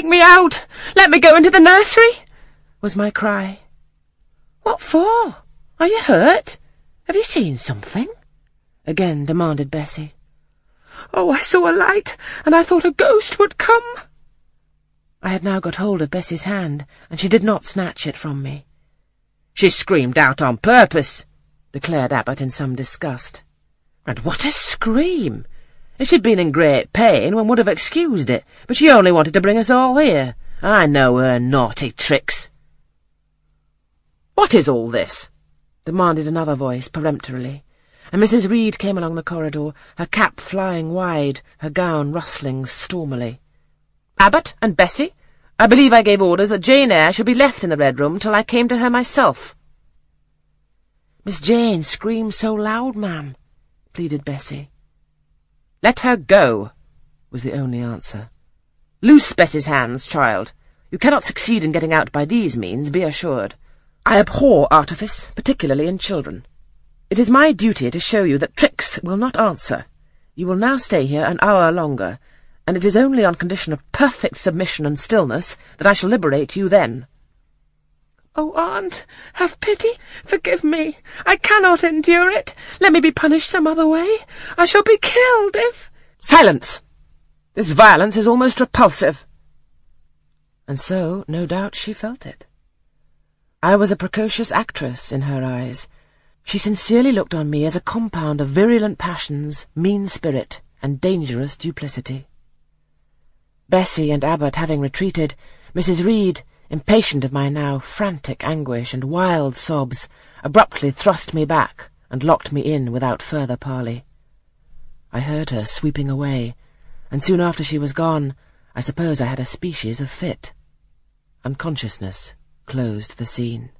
Take me out! Let me go into the nursery! was my cry. What for? Are you hurt? Have you seen something? again demanded Bessie. Oh, I saw a light, and I thought a ghost would come. I had now got hold of Bessie's hand, and she did not snatch it from me. She screamed out on purpose, declared Abbot in some disgust. And what a scream! If she'd been in great pain, one would have excused it, but she only wanted to bring us all here. I know her naughty tricks. What is all this? demanded another voice peremptorily, and Mrs. Reed came along the corridor, her cap flying wide, her gown rustling stormily. Abbot and Bessie, I believe I gave orders that Jane Eyre should be left in the Red Room till I came to her myself. Miss Jane screamed so loud, ma'am, pleaded Bessie. Let her go, was the only answer. Loose Bessie's hands, child. You cannot succeed in getting out by these means, be assured. I abhor artifice, particularly in children. It is my duty to show you that tricks will not answer. You will now stay here an hour longer, and it is only on condition of perfect submission and stillness that I shall liberate you then. Oh, aunt, have pity. Forgive me. I cannot endure it. Let me be punished some other way. I shall be killed if... Silence! This violence is almost repulsive. And so, no doubt, she felt it. I was a precocious actress in her eyes. She sincerely looked on me as a compound of virulent passions, mean spirit, and dangerous duplicity. Bessie and Abbot having retreated, Mrs. Reed impatient of my now frantic anguish and wild sobs, abruptly thrust me back and locked me in without further parley. I heard her sweeping away, and soon after she was gone, I suppose I had a species of fit. Unconsciousness closed the scene.